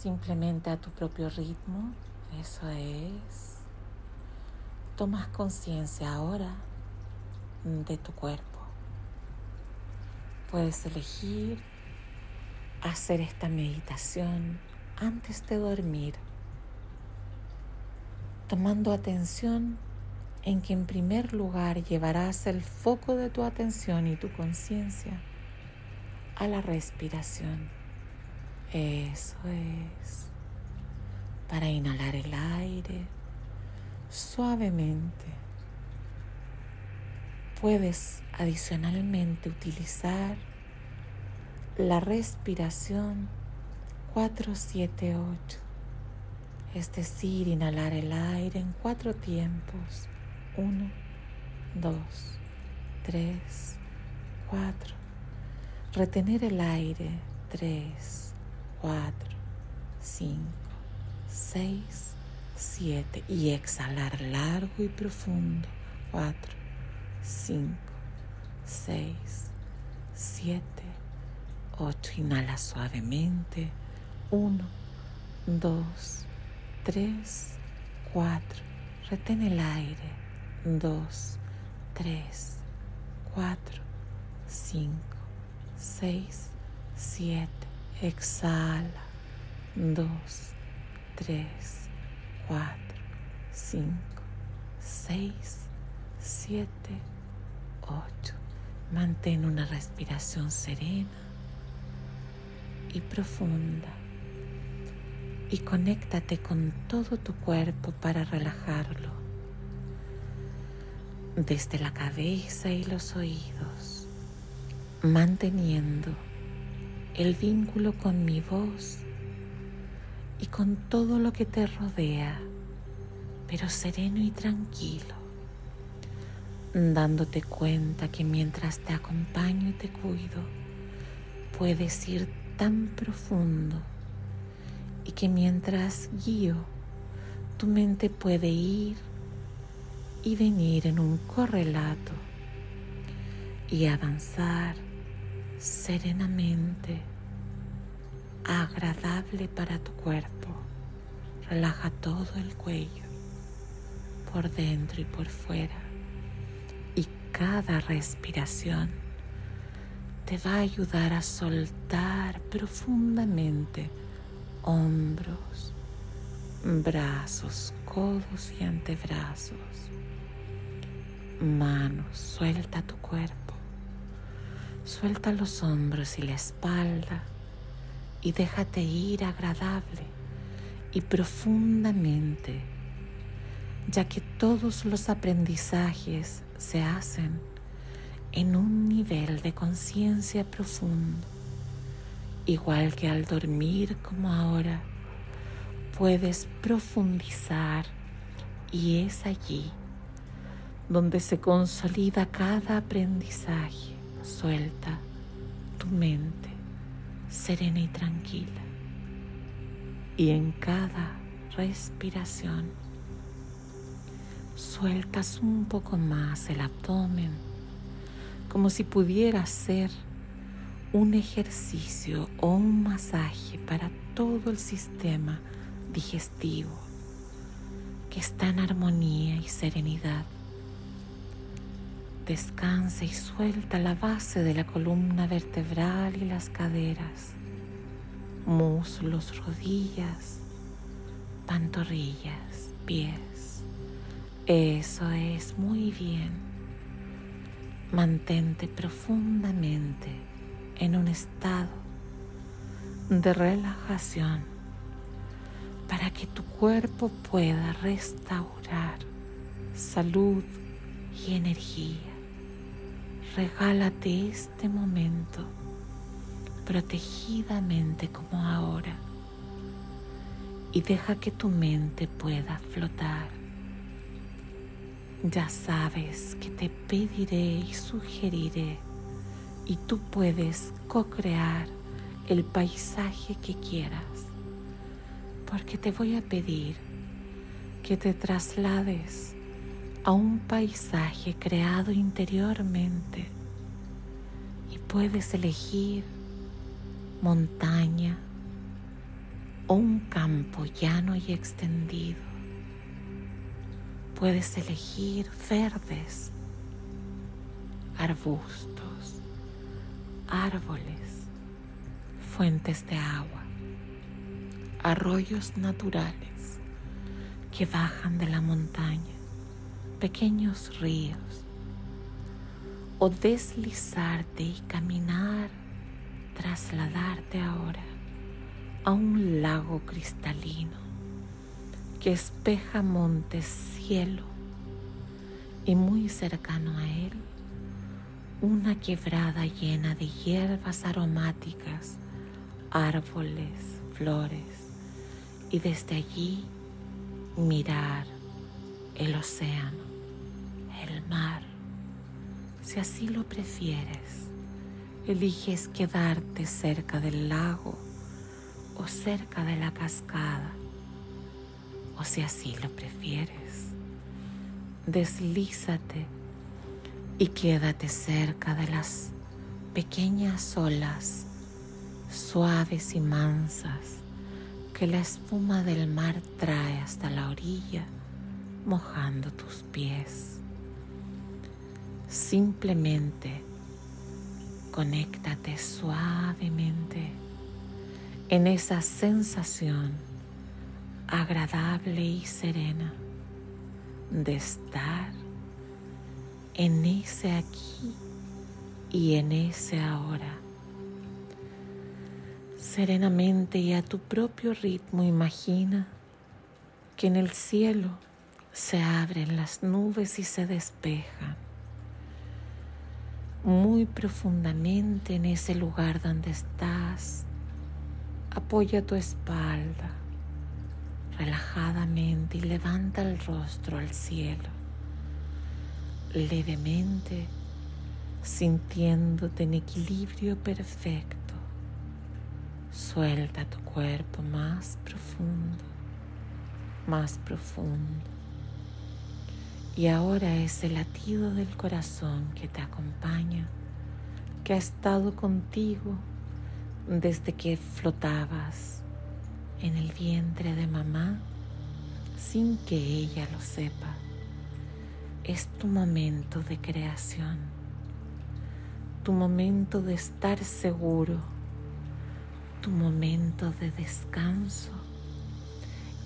simplemente a tu propio ritmo. Eso es. Tomas conciencia ahora de tu cuerpo. Puedes elegir hacer esta meditación antes de dormir, tomando atención en que en primer lugar llevarás el foco de tu atención y tu conciencia a la respiración. Eso es. Para inhalar el aire suavemente. Puedes adicionalmente utilizar la respiración 478, es decir, inhalar el aire en cuatro tiempos. 1, 2, 3, 4. Retener el aire. 3, 4, 5, 6, 7. Y exhalar largo y profundo. 4, 5, 6, 7, 8. Inhala suavemente. 1, 2, 3, 4. Retén el aire. 2, 3, 4, 5, 6, 7. Exhala. 2, 3, 4, 5, 6, 7, 8. Mantén una respiración serena y profunda y conéctate con todo tu cuerpo para relajarlo desde la cabeza y los oídos, manteniendo el vínculo con mi voz y con todo lo que te rodea, pero sereno y tranquilo, dándote cuenta que mientras te acompaño y te cuido, puedes ir tan profundo y que mientras guío, tu mente puede ir y venir en un correlato y avanzar serenamente, agradable para tu cuerpo. Relaja todo el cuello, por dentro y por fuera. Y cada respiración te va a ayudar a soltar profundamente hombros, brazos, codos y antebrazos manos, suelta tu cuerpo, suelta los hombros y la espalda y déjate ir agradable y profundamente, ya que todos los aprendizajes se hacen en un nivel de conciencia profundo, igual que al dormir como ahora, puedes profundizar y es allí donde se consolida cada aprendizaje. Suelta tu mente serena y tranquila. Y en cada respiración sueltas un poco más el abdomen, como si pudiera ser un ejercicio o un masaje para todo el sistema digestivo que está en armonía y serenidad Descansa y suelta la base de la columna vertebral y las caderas, muslos, rodillas, pantorrillas, pies. Eso es muy bien. Mantente profundamente en un estado de relajación para que tu cuerpo pueda restaurar salud y energía regálate este momento protegidamente como ahora y deja que tu mente pueda flotar. Ya sabes que te pediré y sugeriré y tú puedes co-crear el paisaje que quieras, porque te voy a pedir que te traslades a un paisaje creado interiormente y puedes elegir montaña, o un campo llano y extendido. Puedes elegir verdes, arbustos, árboles, fuentes de agua, arroyos naturales que bajan de la montaña, pequeños ríos, o deslizarte y caminar, trasladarte ahora a un lago cristalino que espeja montes, cielo y muy cercano a él una quebrada llena de hierbas aromáticas, árboles, flores y desde allí mirar el océano, el mar. Si así lo prefieres, eliges quedarte cerca del lago o cerca de la cascada, o si así lo prefieres, deslízate y quédate cerca de las pequeñas olas suaves y mansas que la espuma del mar trae hasta la orilla, mojando tus pies. Simplemente conéctate suavemente en esa sensación agradable y serena de estar en ese aquí y en ese ahora. Serenamente y a tu propio ritmo imagina que en el cielo se abren las nubes y se despejan. Muy profundamente en ese lugar donde estás, Apoya tu espalda relajadamente y levanta el rostro al cielo, levemente sintiéndote en equilibrio perfecto. Suelta tu cuerpo más profundo, más profundo. Y ahora ese latido del corazón que te acompaña, que ha estado contigo desde que flotabas en el vientre de mamá sin que ella lo sepa. Es tu momento de creación, tu momento de estar seguro, tu momento de descanso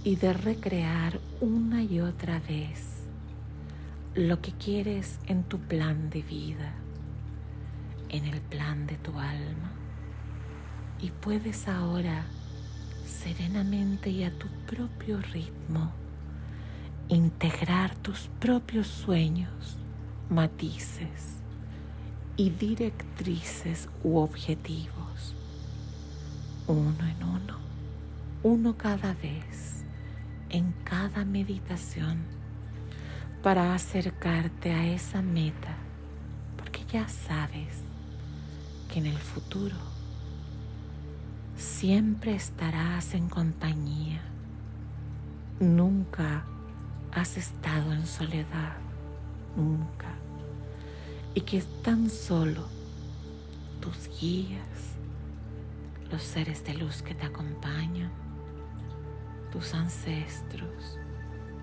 y de recrear una y otra vez lo que quieres en tu plan de vida, en el plan de tu alma. Y puedes ahora serenamente y a tu propio ritmo integrar tus propios sueños, matices y directrices u objetivos, uno en uno, uno cada vez, en cada meditación, para acercarte a esa meta, porque ya sabes que en el futuro siempre estarás en compañía. Nunca has estado en soledad, nunca. Y que tan solo tus guías, los seres de luz que te acompañan, tus ancestros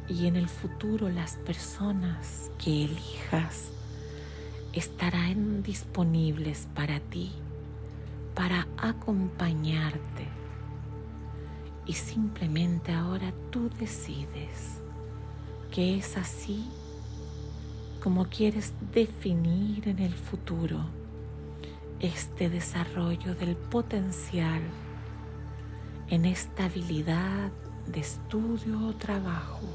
y en el futuro las personas que elijas estarán disponibles para ti para acompañarte. Y simplemente ahora tú decides que es así como quieres definir en el futuro este desarrollo del potencial en estabilidad de estudio o trabajo,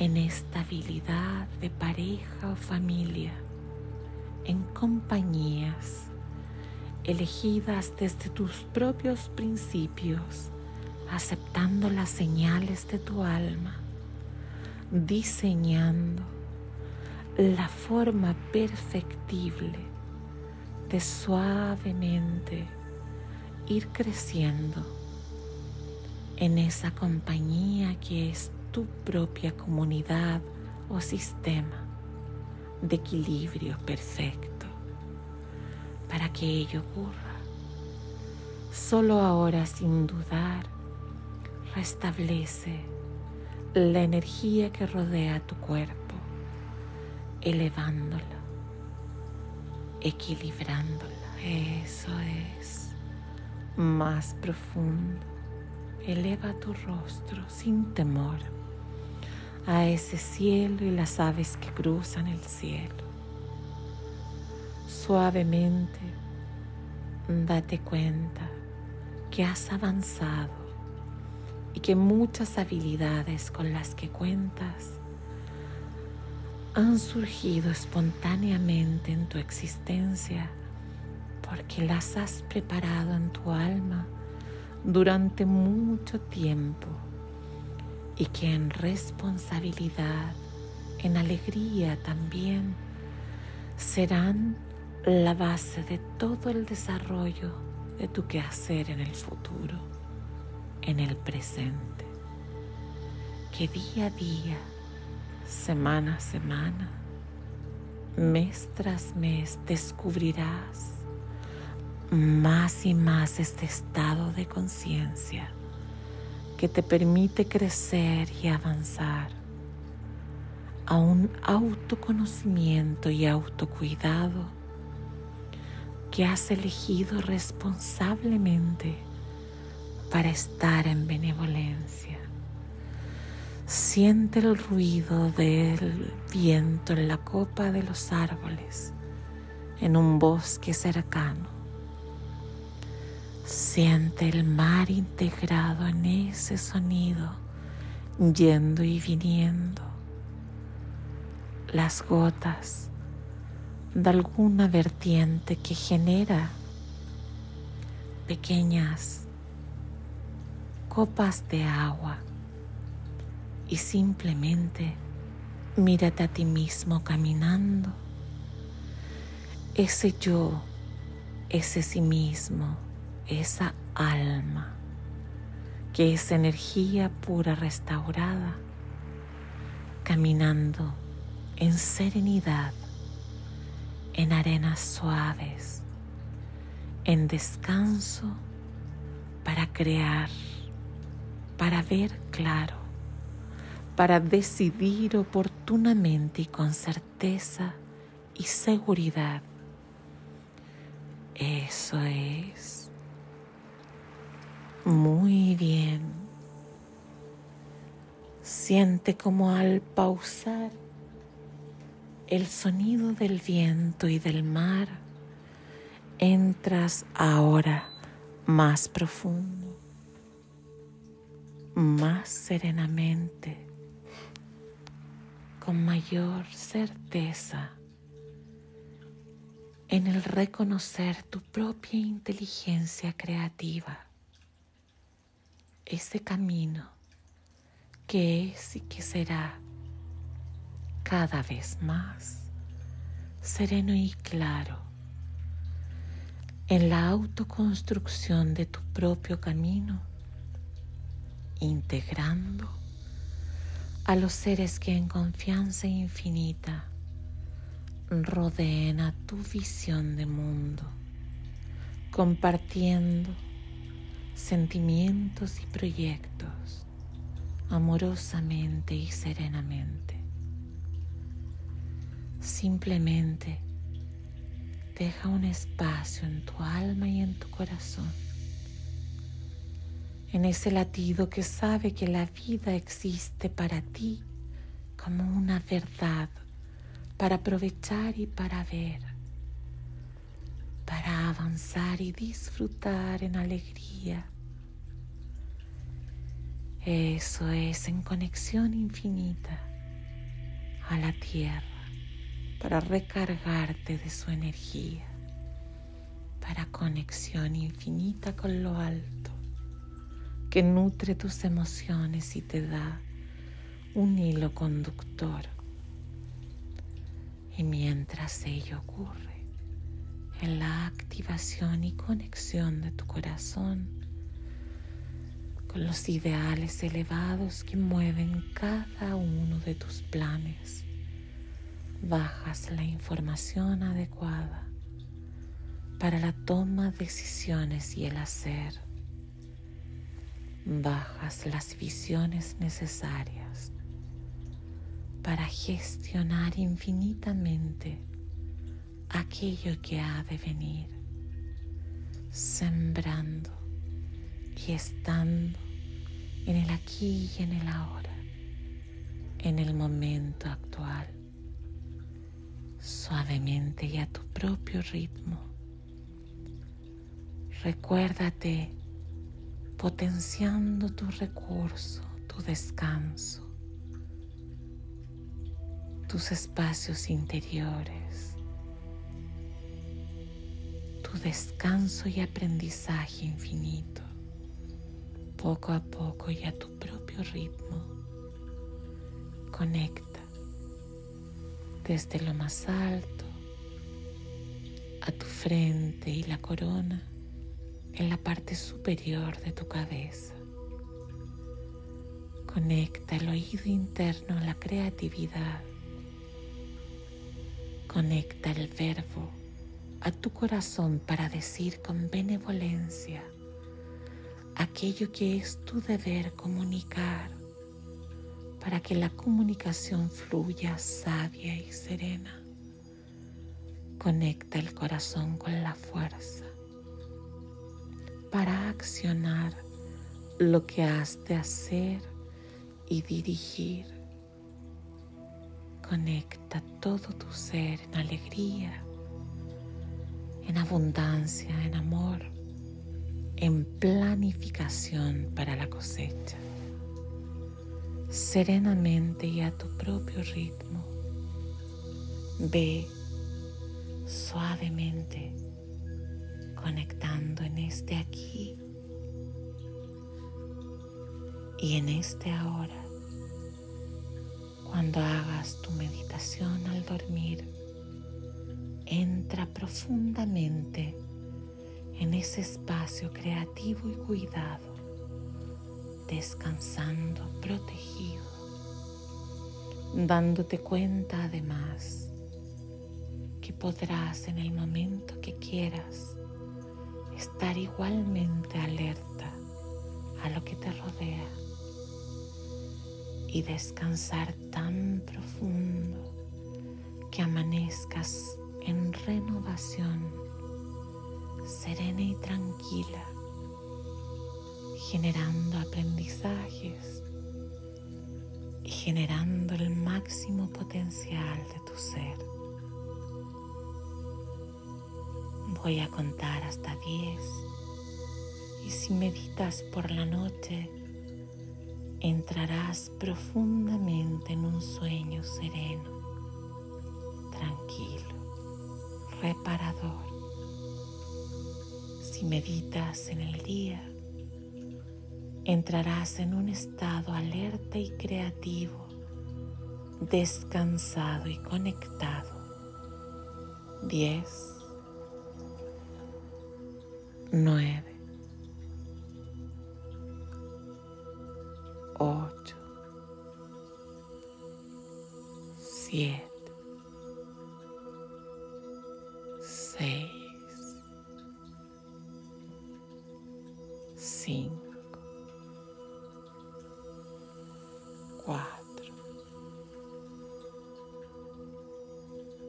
en estabilidad de pareja o familia, en compañías elegidas desde tus propios principios, aceptando las señales de tu alma, diseñando la forma perfectible de suavemente ir creciendo en esa compañía que es tu propia comunidad o sistema de equilibrio perfecto para que ello ocurra. Solo ahora, sin dudar, restablece la energía que rodea tu cuerpo, elevándola, equilibrándola. Eso es más profundo. Eleva tu rostro sin temor a ese cielo y las aves que cruzan el cielo. Suavemente date cuenta que has avanzado y que muchas habilidades con las que cuentas han surgido espontáneamente en tu existencia porque las has preparado en tu alma durante mucho tiempo y que en responsabilidad, en alegría también, serán la base de todo el desarrollo de tu quehacer en el futuro, en el presente. Que día a día, semana a semana, mes tras mes descubrirás más y más este estado de conciencia que te permite crecer y avanzar a un autoconocimiento y autocuidado que has elegido responsablemente para estar en benevolencia. Siente el ruido del viento en la copa de los árboles en un bosque cercano Siente el mar integrado en ese sonido, yendo y viniendo. Las gotas de alguna vertiente que genera pequeñas copas de agua y simplemente mírate a ti mismo caminando. Ese yo, ese sí mismo esa alma que es energía pura restaurada, caminando en serenidad, en arenas suaves, en descanso para crear, para ver claro, para decidir oportunamente y con certeza y seguridad. Eso es muy bien. Siente como al pausar el sonido del viento y del mar, entras ahora más profundo, más serenamente, con mayor certeza en el reconocer tu propia inteligencia creativa ese camino que es y que será cada vez más sereno y claro en la autoconstrucción de tu propio camino, integrando a los seres que en confianza infinita rodeen a tu visión de mundo, compartiendo sentimientos y proyectos amorosamente y serenamente. Simplemente deja un espacio en tu alma y en tu corazón, en ese latido que sabe que la vida existe para ti como una verdad para aprovechar y para ver para avanzar y disfrutar en alegría. Eso es en conexión infinita a la tierra para recargarte de su energía, para conexión infinita con lo alto que nutre tus emociones y te da un hilo conductor. Y mientras ello ocurre, en la activación y conexión de tu corazón con los ideales elevados que mueven cada uno de tus planes. Bajas la información adecuada para la toma de decisiones y el hacer. bajas las visiones necesarias para gestionar infinitamente aquello que ha de venir, sembrando y estando en el aquí y en el ahora, en el momento actual, suavemente y a tu propio ritmo. Recuérdate potenciando tu recurso, tu descanso, tus espacios interiores, tu descanso y aprendizaje infinito, poco a poco y a tu propio ritmo. Conecta desde lo más alto a tu frente y la corona en la parte superior de tu cabeza. Conecta el oído interno a la creatividad. Conecta el verbo a tu corazón para decir con benevolencia aquello que es tu deber comunicar para que la comunicación fluya sabia y serena. Conecta el corazón con la fuerza para accionar lo que has de hacer y dirigir. Conecta todo tu ser en alegría, en abundancia, en amor, en planificación para la cosecha. Serenamente y a tu propio ritmo, ve suavemente conectando en este aquí y en este ahora. Cuando hagas tu meditación al dormir, entra profundamente en ese espacio creativo y cuidado, descansando, protegido, dándote cuenta además que podrás en el momento que quieras estar igualmente alerta a lo que te rodea y descansar tan profundo que amanezcas en renovación, serena y tranquila, generando aprendizajes y generando el máximo potencial de tu ser. Voy a contar hasta 10 y si meditas por la noche, entrarás profundamente en un sueño sereno, reparador. Si meditas en el día, entrarás en un estado alerta y creativo, descansado y conectado. 10, 9, 8, 7. Cuatro,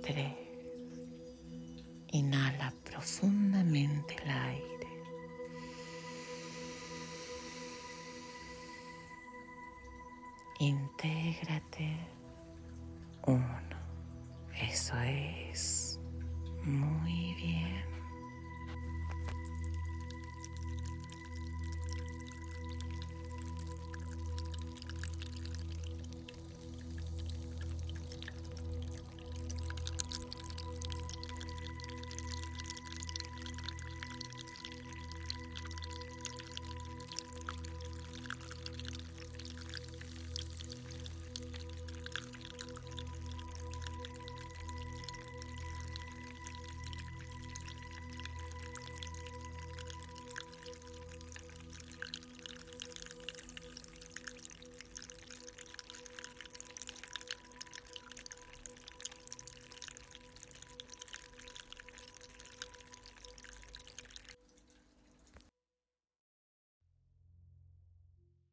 tres. Inhala profundamente el aire. Intégrate. Uno. Eso es. Muy bien.